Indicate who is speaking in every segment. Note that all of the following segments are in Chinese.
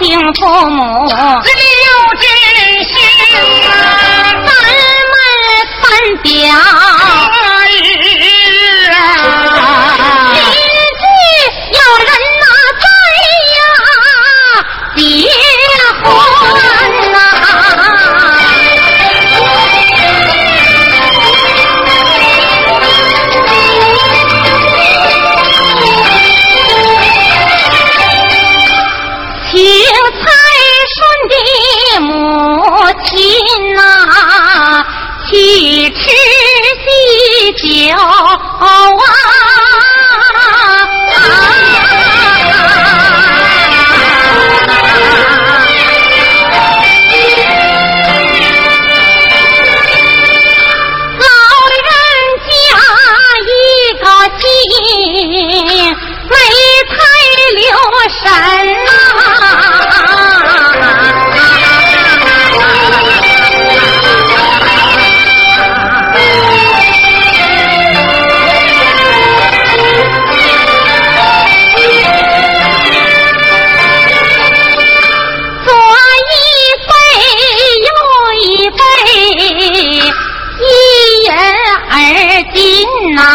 Speaker 1: 敬父母，这里有真心，
Speaker 2: 咱们三表。母亲呐去
Speaker 3: 吃喜酒啊。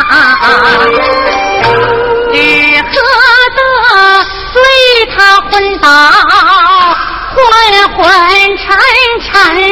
Speaker 3: 啊只喝得醉他昏倒昏昏沉沉。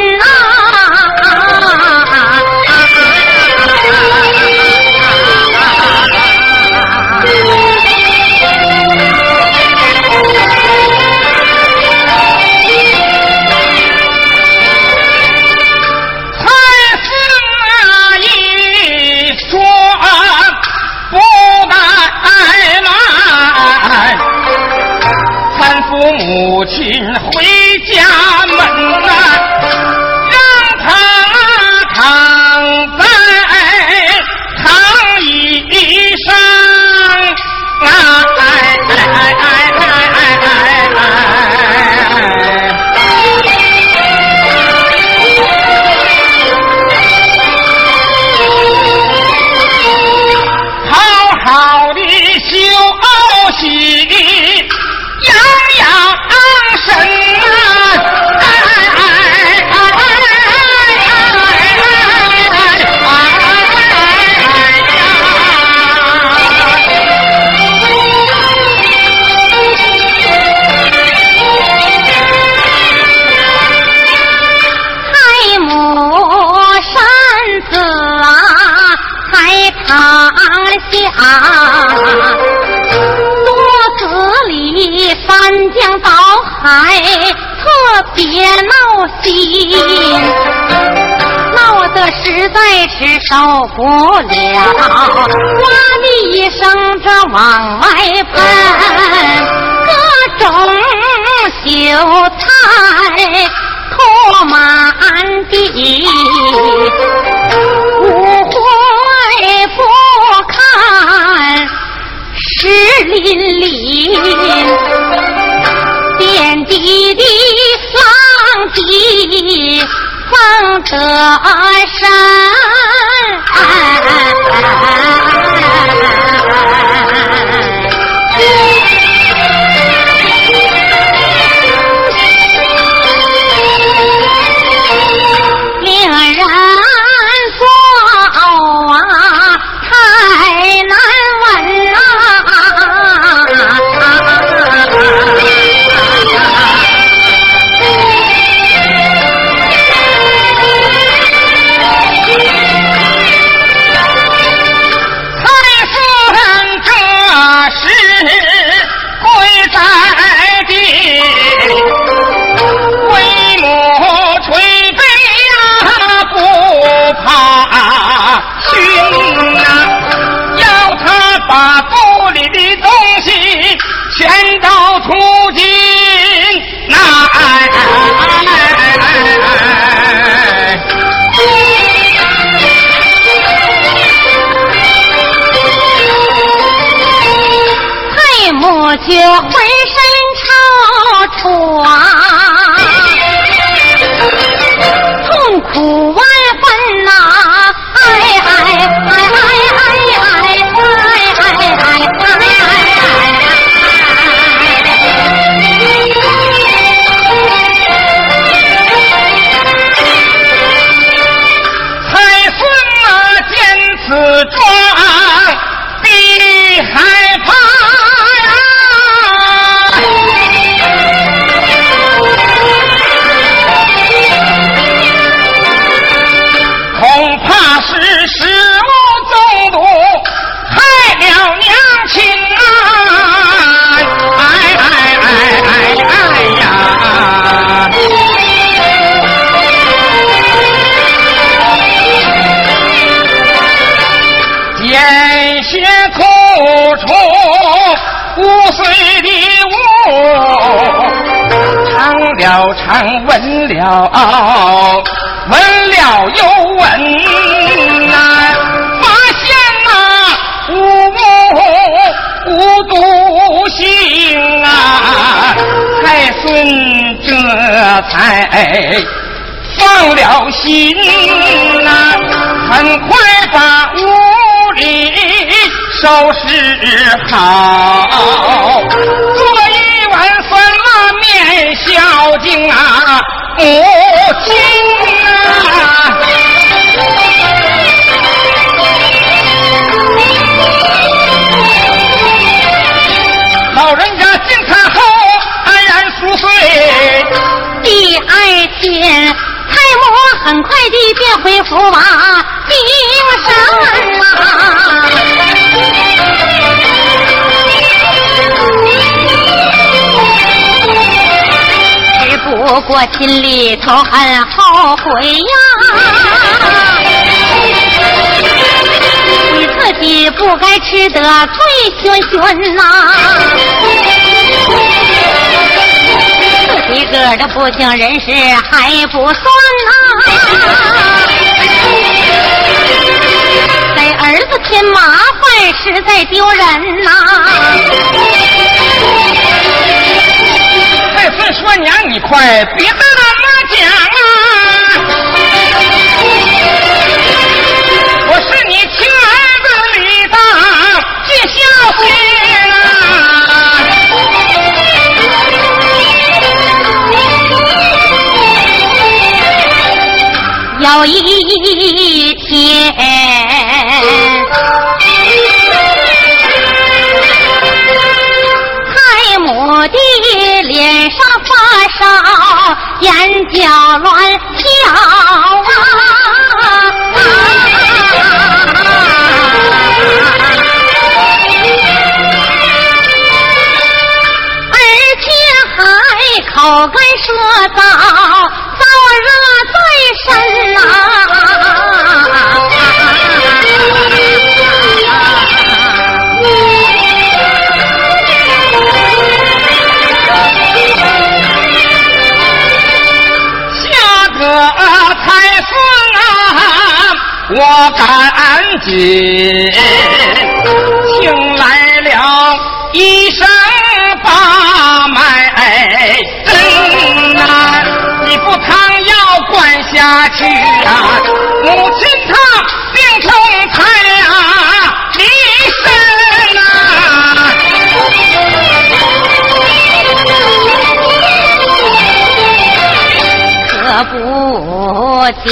Speaker 3: 啊，多死里翻江倒海，特别闹心，闹得实在是受不了，哇的一声这往外喷，各种秀才拖满地，湿淋淋。遍地的丧地放得深。姐。哦，问了又问呐，发现那无母无独性啊，太孙这才放了心呐，很快把屋里收拾好。念孝敬啊，母亲啊。老人家进餐后安然熟睡。
Speaker 1: 第二天，蔡母很快地便回福娃，顶上。不过心里头很后悔呀。你自己不该吃得醉醺醺呐，自己个的不省人事还不算呐，给儿子添麻烦实在丢人呐。
Speaker 3: 说娘，你快别跟俺妈讲啊！我是你亲儿子李大进孝心啊！
Speaker 1: 有一天。的脸上发烧，眼角乱跳啊！口干舌燥，
Speaker 3: 我赶紧请来了医生把脉真难你。不汤药灌下去啊，母亲她病从胎啊离身啊，
Speaker 1: 可不久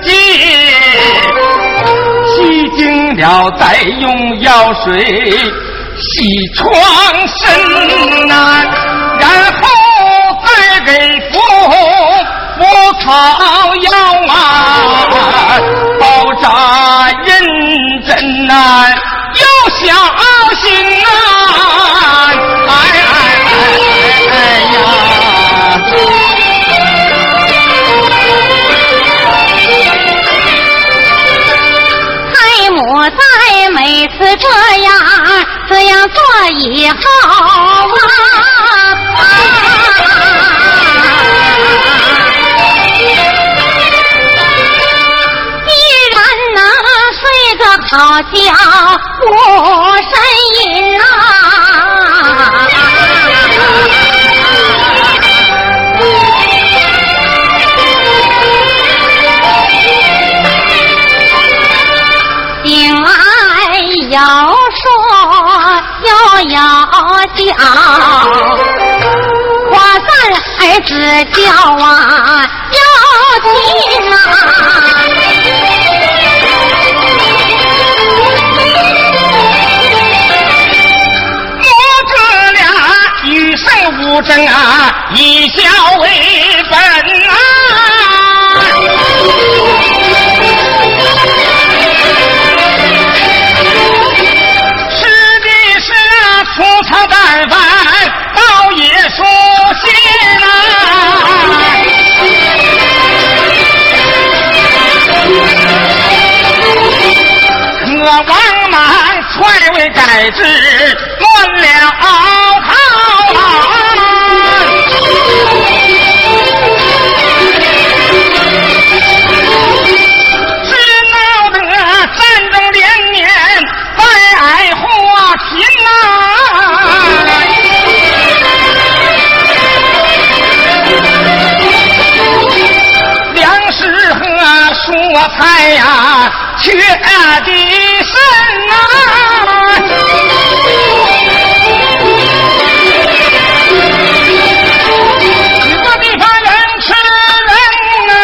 Speaker 3: 己，洗净了再用药水洗床身呐，然后再给服服草
Speaker 1: 是这样这样做以后啊，依然能睡个好觉，不呻吟呐、又要叫，花三儿子叫啊要亲啊。
Speaker 3: 母子俩与生无争啊，以孝为本啊。粗茶淡饭，倒也舒心呐。可王莽篡位改制，乱了菜呀缺的甚啊一个地方人吃人
Speaker 1: 啊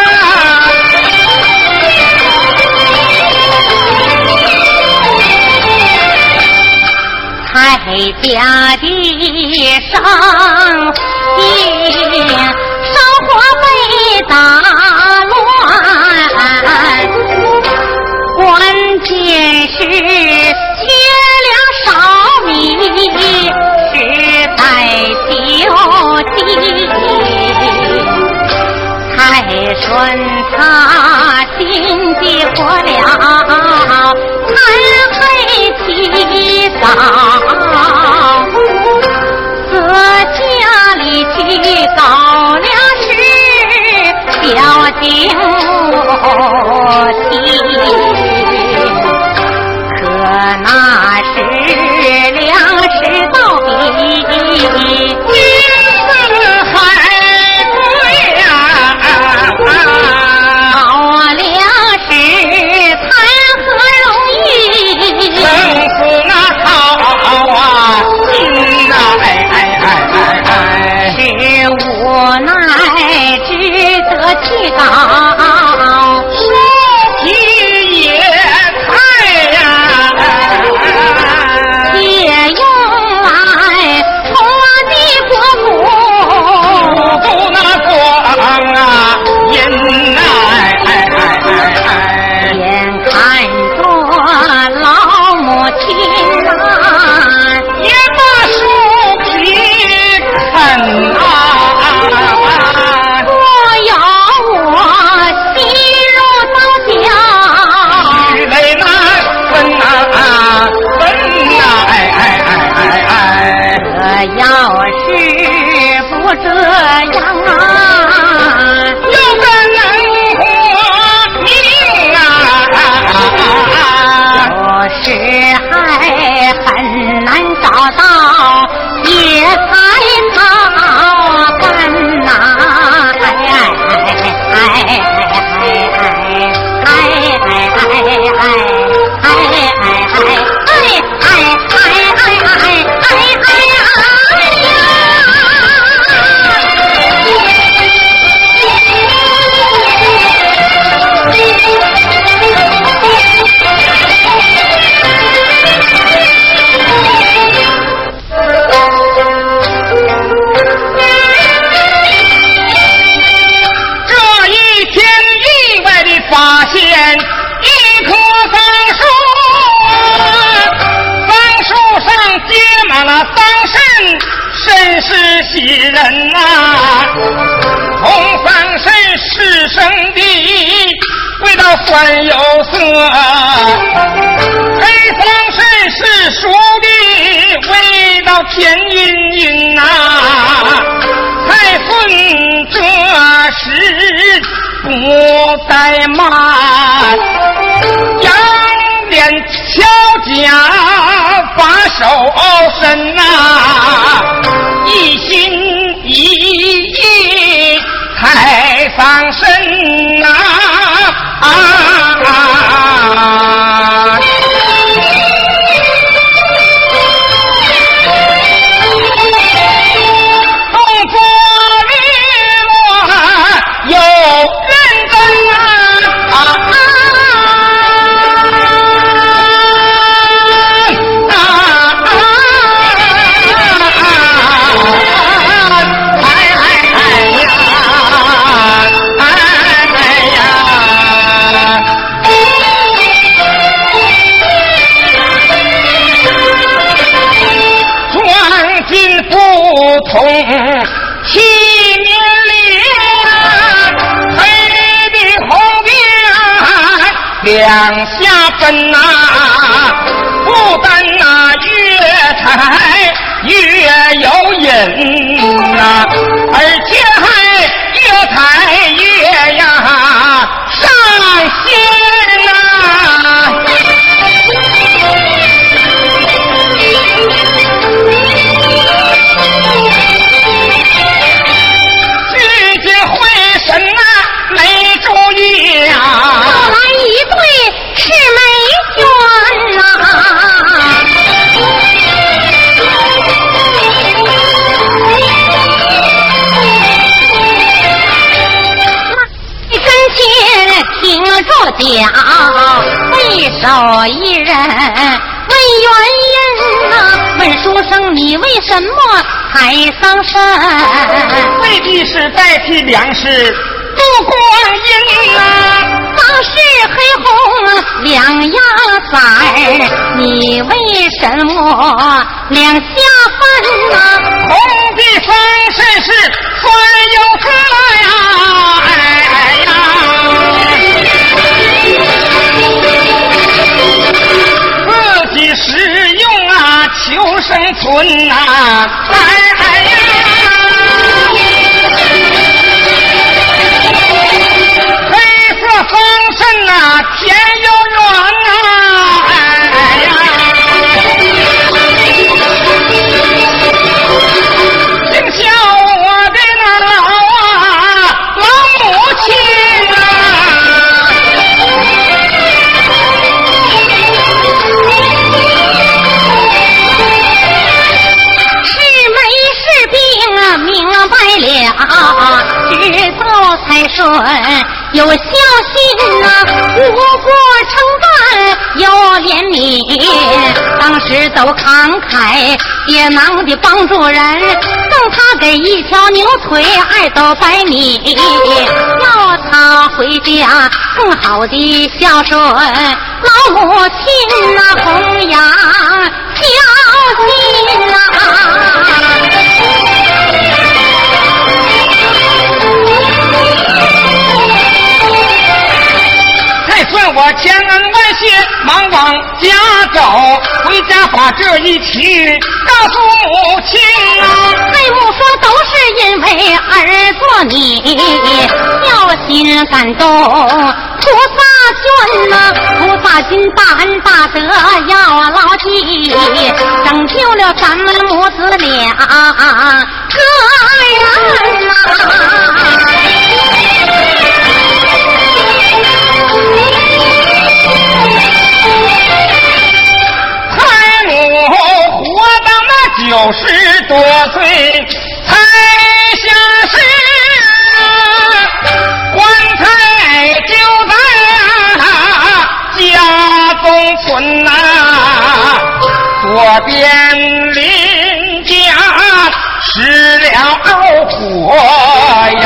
Speaker 1: 的圣地烧火被打母亲。可那时粮食倒比
Speaker 3: 金子还贵呀、
Speaker 1: 搞粮食谈何容易？
Speaker 3: 生死那好啊，心呐，哎哎哎哎哎，
Speaker 1: 是无奈只得去搞，
Speaker 3: 味道酸有涩；黑方神是熟的，味道甜晕晕呐。才分这时不怠慢，杨连乔家把手伸呐，有瘾呐，
Speaker 1: 为首一人问原因呐？问书生你为什么才丧身？
Speaker 3: 未必是代替粮食度光阴呐。
Speaker 1: 丧事黑红两样色，你为什么两下分呐？
Speaker 3: 红的方身是酸有色呀，哎。生存呐，哎呀！
Speaker 1: 当时都慷慨解囊的帮助人，送他给一条牛腿，二斗白米，要他回家更好的孝顺老母亲呐、弘扬孝心呐、
Speaker 3: 才算我千恩万谢，忙往家走，回家把这一曲告诉母亲啊。
Speaker 1: 太母说都是因为儿做你孝心感动，菩萨眷呐、菩萨心大恩大德要牢记，拯救了咱们母子俩个人呐、
Speaker 3: 九十多岁才下世，棺材就在家中存呐、左边邻家失了火呀。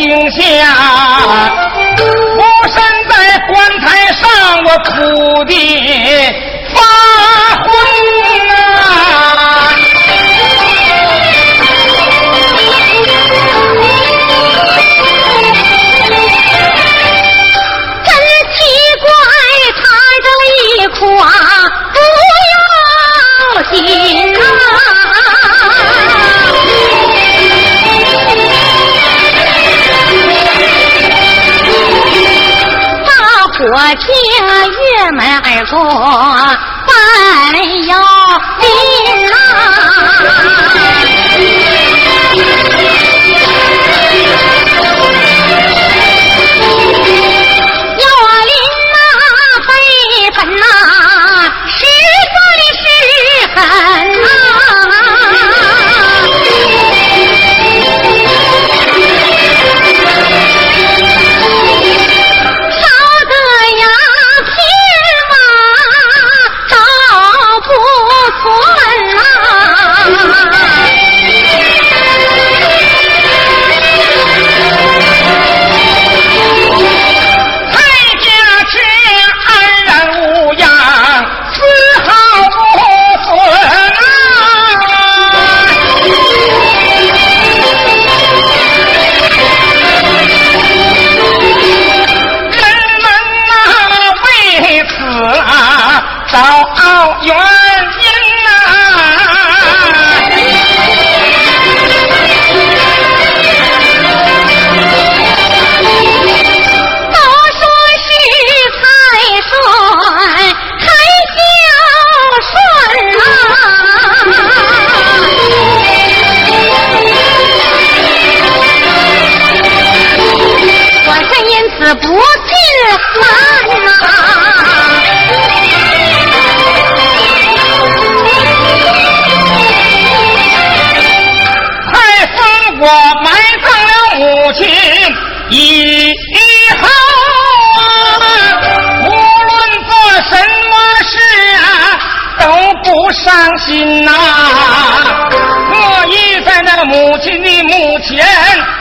Speaker 3: 惊吓
Speaker 1: 好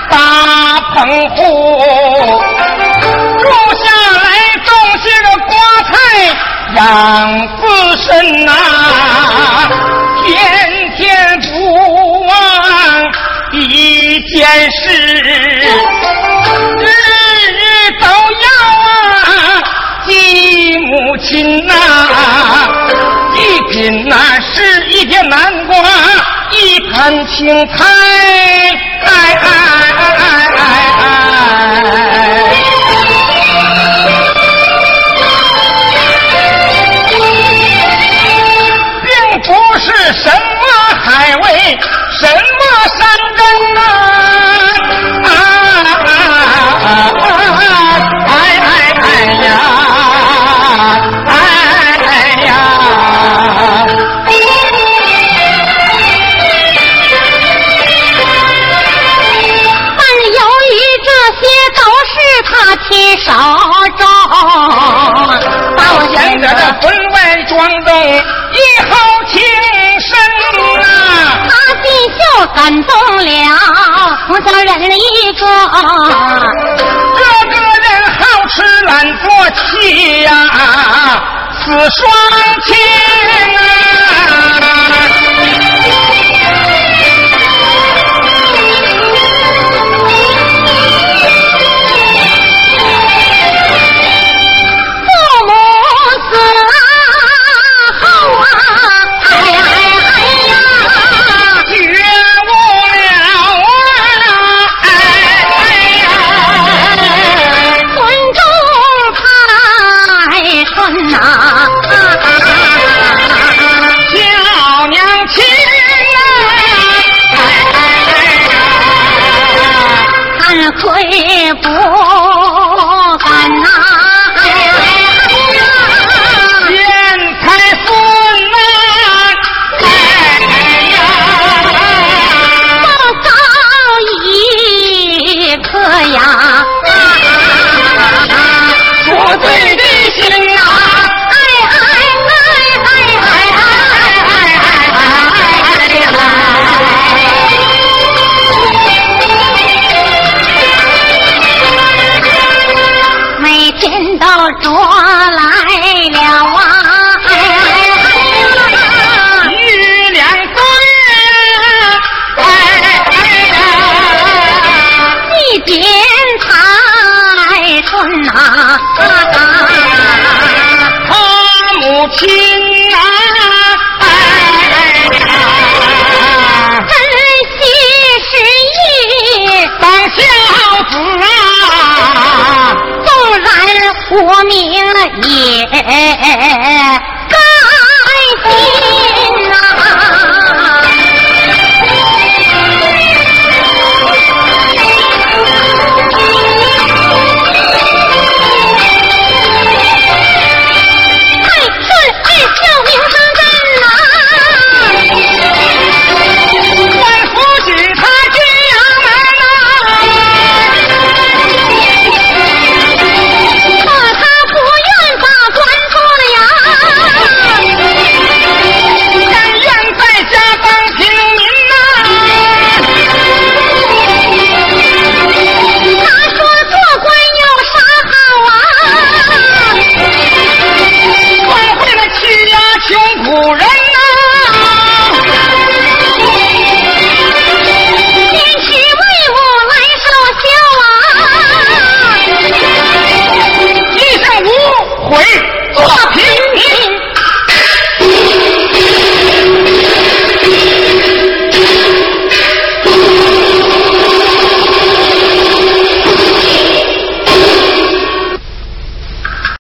Speaker 1: 大
Speaker 3: 棚户住下来，种些个瓜菜养自身呐，天天不忘一件事，日日都要啊记母亲呐，一品那是一片南瓜，一盘青菜。为一后情深啊，
Speaker 1: 他心就感动了，从小忍一个，
Speaker 3: 这个人好吃懒做气呀、啊，
Speaker 1: 死
Speaker 3: 双亲啊。